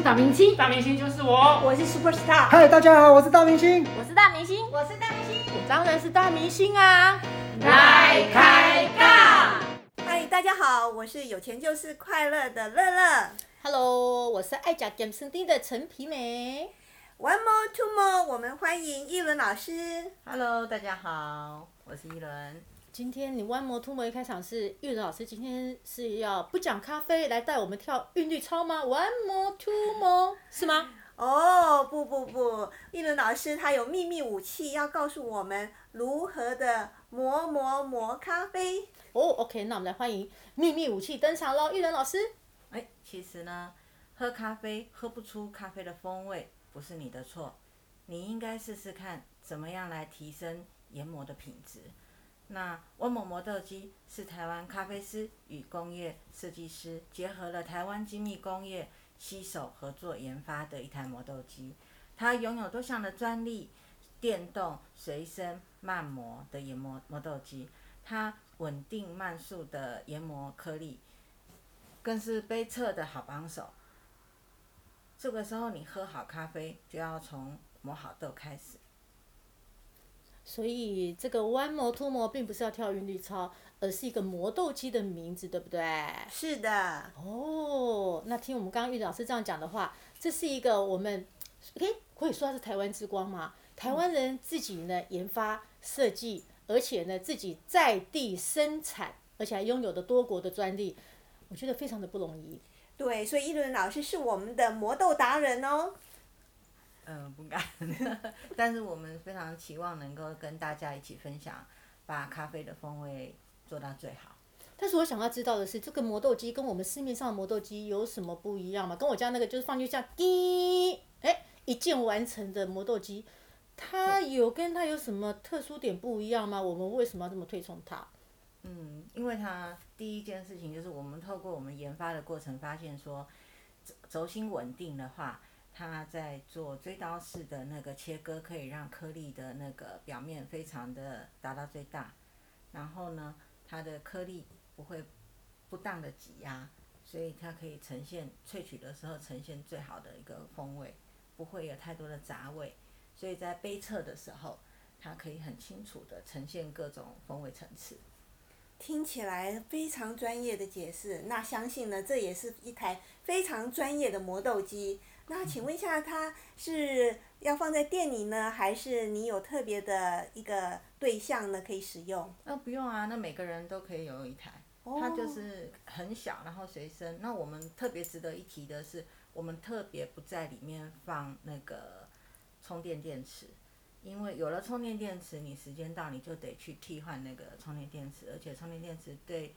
是大明星，大明星就是我，我是 super star。嗨，大家好，我是大明星。我是大明星，我是大明星。我当然是大明星啊！来开杠。嗨，大家好，我是有钱就是快乐的乐乐。Hello，我是爱讲 game 声丁的陈皮梅。One more, two more，我们欢迎一轮老师。Hello，大家好，我是一轮。今天你 One More Two More 一开场是玉仁老师，今天是要不讲咖啡来带我们跳韵律操吗？One More Two More 是吗？哦，不不不，一轮老师他有秘密武器，要告诉我们如何的磨磨磨咖啡。哦、o k 那我们来欢迎秘密武器登场喽，玉仁老师。哎，其实呢，喝咖啡喝不出咖啡的风味，不是你的错，你应该试试看怎么样来提升研磨的品质。那温某磨豆机是台湾咖啡师与工业设计师结合了台湾精密工业携手合作研发的一台磨豆机，它拥有多项的专利，电动、随身、慢磨的研磨磨豆机，它稳定慢速的研磨颗粒，更是杯测的好帮手。这个时候你喝好咖啡，就要从磨好豆开始。所以这个 One More Two More 并不是要跳韵律操，而是一个磨豆机的名字，对不对？是的，哦，那听我们刚刚玉老师这样讲的话，这是一个我们，诶，可以说它是台湾之光嘛？台湾人自己呢研发设计，而且呢自己在地生产，而且还拥有的多国的专利，我觉得非常的不容易。对，所以一轮老师是我们的磨豆达人哦。嗯，不敢，但是我们非常期望能够跟大家一起分享，把咖啡的风味做到最好。但是我想要知道的是，这个磨豆机跟我们市面上的磨豆机有什么不一样吗？跟我家那个就是放进去这样滴，哎，一键完成的磨豆机，它有跟它有什么特殊点不一样吗？我们为什么要这么推崇它？嗯，因为它第一件事情就是我们透过我们研发的过程发现说，轴轴心稳定的话，它在做锥刀式的那个切割，可以让颗粒的那个表面非常的达到最大，然后呢，它的颗粒不会不当的挤压，所以它可以呈现萃取的时候呈现最好的一个风味，不会有太多的杂味，所以在杯测的时候，它可以很清楚的呈现各种风味层次。听起来非常专业的解释，那相信呢，这也是一台非常专业的磨豆机。那请问一下，它是要放在店里呢，还是你有特别的一个对象呢可以使用？那不用啊，那每个人都可以有一台，它就是很小，然后随身。那我们特别值得一提的是，我们特别不在里面放那个充电电池，因为有了充电电池，你时间到你就得去替换那个充电电池，而且充电电池对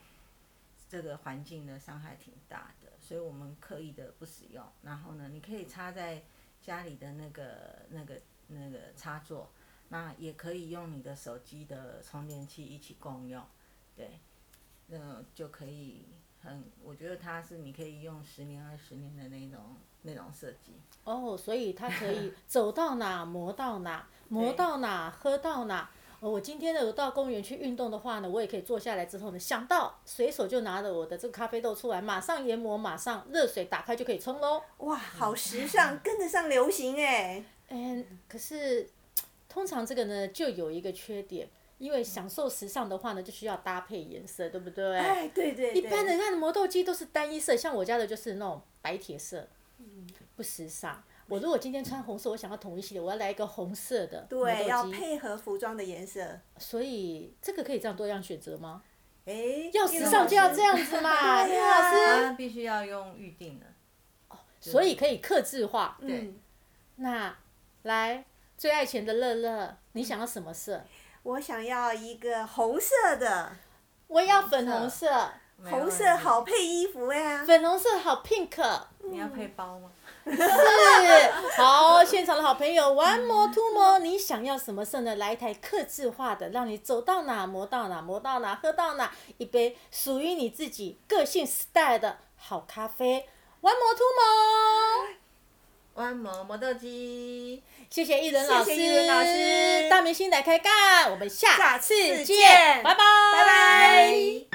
这个环境的伤害挺大的，所以我们刻意的不使用。然后呢，你可以插在家里的那个那个那个插座，那也可以用你的手机的充电器一起共用，对，那就可以很，我觉得它是你可以用十年二十年的那种那种设计。哦，所以它可以 走到哪磨到哪，磨到哪喝到哪。哦，我今天呢，有到公园去运动的话呢，我也可以坐下来之后呢，想到随手就拿着我的这个咖啡豆出来，马上研磨，马上热水打开就可以冲喽。哇，好时尚，跟得上流行哎。嗯，可是通常这个呢，就有一个缺点，因为享受时尚的话呢，就需要搭配颜色，对不对？哎，对对一般的磨豆机都是单一色，像我家的就是那种白铁色，不时尚。我如果今天穿红色，我想要统一系列，我要来一个红色的对，要。配合服装的颜色。所以这个可以这样多样选择吗？哎，要时尚就要这样子嘛，对叶啊老师。它必须要用预定的。所以可以克制化。对嗯，那来最爱钱的乐乐，你想要什么色？我想要一个红色的，我也要粉红色，没有红色好配衣服呀。粉红色好 pink。你要配包吗？是，好，现场的好朋友，one more two more，你想要什么色呢？来一台克制化的，让你走到哪磨到哪，磨到哪喝到哪，一杯属于你自己个性 style 的好咖啡，one more two more。弯磨磨豆机。谢谢艺人老师，谢谢老师大明星来开干，我们下下次见，次见拜拜，拜拜。